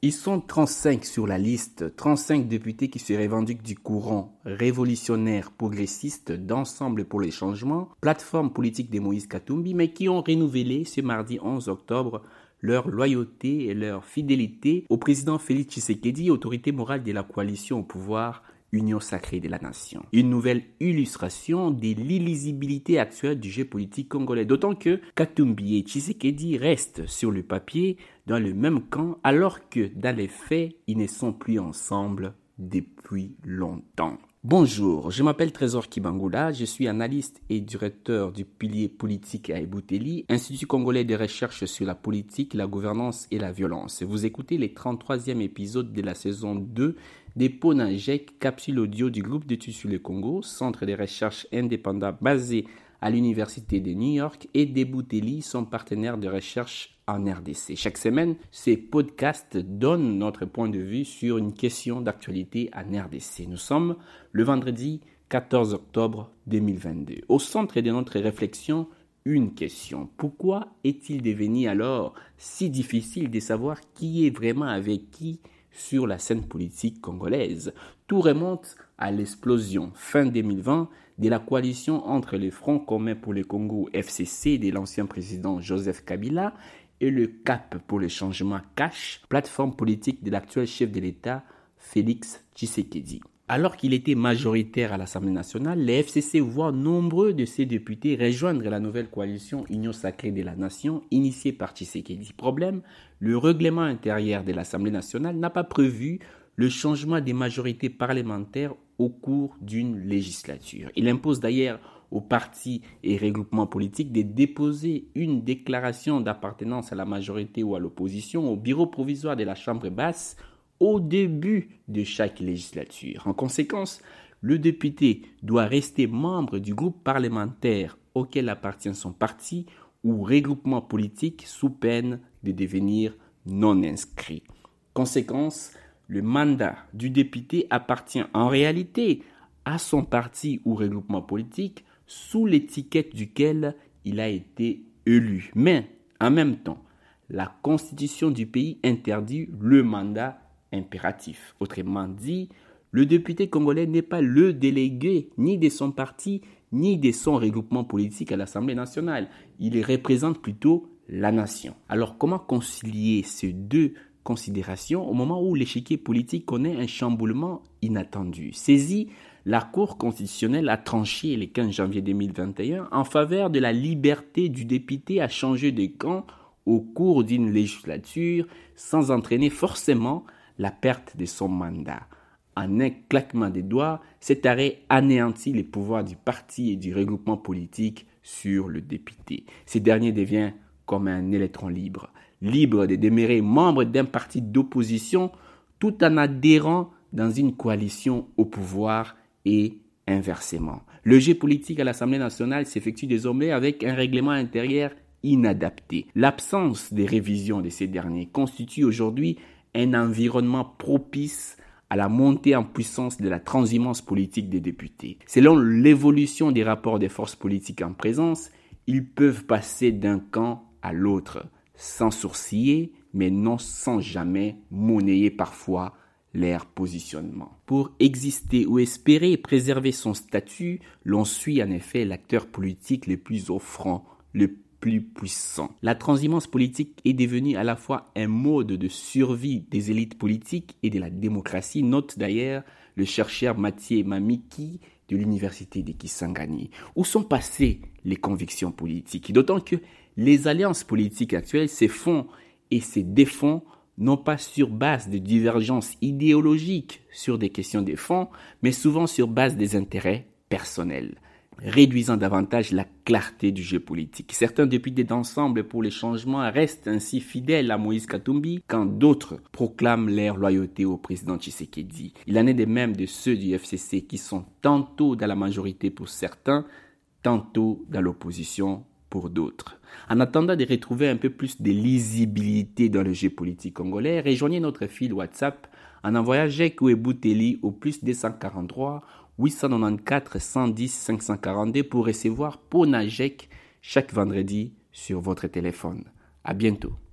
Ils sont 35 sur la liste, 35 députés qui se revendiquent du courant révolutionnaire progressiste d'Ensemble pour les changements, plateforme politique de Moïse Katumbi, mais qui ont renouvelé ce mardi 11 octobre leur loyauté et leur fidélité au président Félix Tshisekedi, autorité morale de la coalition au pouvoir Union sacrée de la nation. Une nouvelle illustration de l'illisibilité actuelle du jeu politique congolais, d'autant que Katumbi et Tshisekedi restent sur le papier dans le même camp alors que dans les faits, ils ne sont plus ensemble depuis longtemps. Bonjour, je m'appelle Trésor Kibangula, je suis analyste et directeur du pilier politique à Ebouteli, Institut congolais de recherche sur la politique, la gouvernance et la violence. Vous écoutez les 33e épisodes de la saison 2 des Ponajek, capsule audio du groupe d'études sur le Congo, centre de recherche indépendant basé l'Université de New York et Debouteli, son partenaire de recherche en RDC. Chaque semaine, ces podcasts donnent notre point de vue sur une question d'actualité en RDC. Nous sommes le vendredi 14 octobre 2022. Au centre de notre réflexion, une question. Pourquoi est-il devenu alors si difficile de savoir qui est vraiment avec qui sur la scène politique congolaise? Tout remonte à l'explosion fin 2020 de la coalition entre le Front commun pour le Congo FCC de l'ancien président Joseph Kabila et le CAP pour le changement CASH, plateforme politique de l'actuel chef de l'État Félix Tshisekedi. Alors qu'il était majoritaire à l'Assemblée nationale, les FCC voient nombreux de ses députés rejoindre la nouvelle coalition Union sacrée de la nation initiée par Tshisekedi. Problème, le règlement intérieur de l'Assemblée nationale n'a pas prévu le changement des majorités parlementaires au cours d'une législature. Il impose d'ailleurs aux partis et regroupements politiques de déposer une déclaration d'appartenance à la majorité ou à l'opposition au bureau provisoire de la Chambre basse au début de chaque législature. En conséquence, le député doit rester membre du groupe parlementaire auquel appartient son parti ou regroupement politique sous peine de devenir non inscrit. Conséquence, le mandat du député appartient en réalité à son parti ou regroupement politique sous l'étiquette duquel il a été élu. Mais en même temps, la constitution du pays interdit le mandat impératif. Autrement dit, le député congolais n'est pas le délégué ni de son parti ni de son regroupement politique à l'Assemblée nationale. Il représente plutôt la nation. Alors comment concilier ces deux au moment où l'échiquier politique connaît un chamboulement inattendu. Saisi, la Cour constitutionnelle a tranché le 15 janvier 2021 en faveur de la liberté du député à changer de camp au cours d'une législature sans entraîner forcément la perte de son mandat. En un claquement des doigts, cet arrêt anéantit les pouvoirs du parti et du regroupement politique sur le député. Ce dernier devient comme un électron libre libre de demeurer membre d'un parti d'opposition tout en adhérant dans une coalition au pouvoir et inversement. Le jeu politique à l'Assemblée nationale s'effectue désormais avec un règlement intérieur inadapté. L'absence des révisions de ces derniers constitue aujourd'hui un environnement propice à la montée en puissance de la transhumance politique des députés. Selon l'évolution des rapports des forces politiques en présence, ils peuvent passer d'un camp à l'autre sans sourciller, mais non sans jamais monnayer parfois leur positionnement. Pour exister ou espérer préserver son statut, l'on suit en effet l'acteur politique le plus offrant, le plus puissant. La transhumance politique est devenue à la fois un mode de survie des élites politiques et de la démocratie, note d'ailleurs le chercheur Mathieu Mamiki de l'université de Kisangani. Où sont passées les convictions politiques? D'autant que les alliances politiques actuelles se font et se défont non pas sur base de divergences idéologiques sur des questions de fond, mais souvent sur base des intérêts personnels, réduisant davantage la clarté du jeu politique. Certains députés d'ensemble pour les changements restent ainsi fidèles à Moïse Katumbi, quand d'autres proclament leur loyauté au président Tshisekedi. Il en est de même de ceux du FCC qui sont tantôt dans la majorité pour certains, tantôt dans l'opposition pour d'autres. En attendant de retrouver un peu plus de lisibilité dans le jeu politique congolais, rejoignez notre fil WhatsApp en envoyant Jek ou Ebouteli au plus 243 894 110 542 pour recevoir Pona chaque vendredi sur votre téléphone. À bientôt.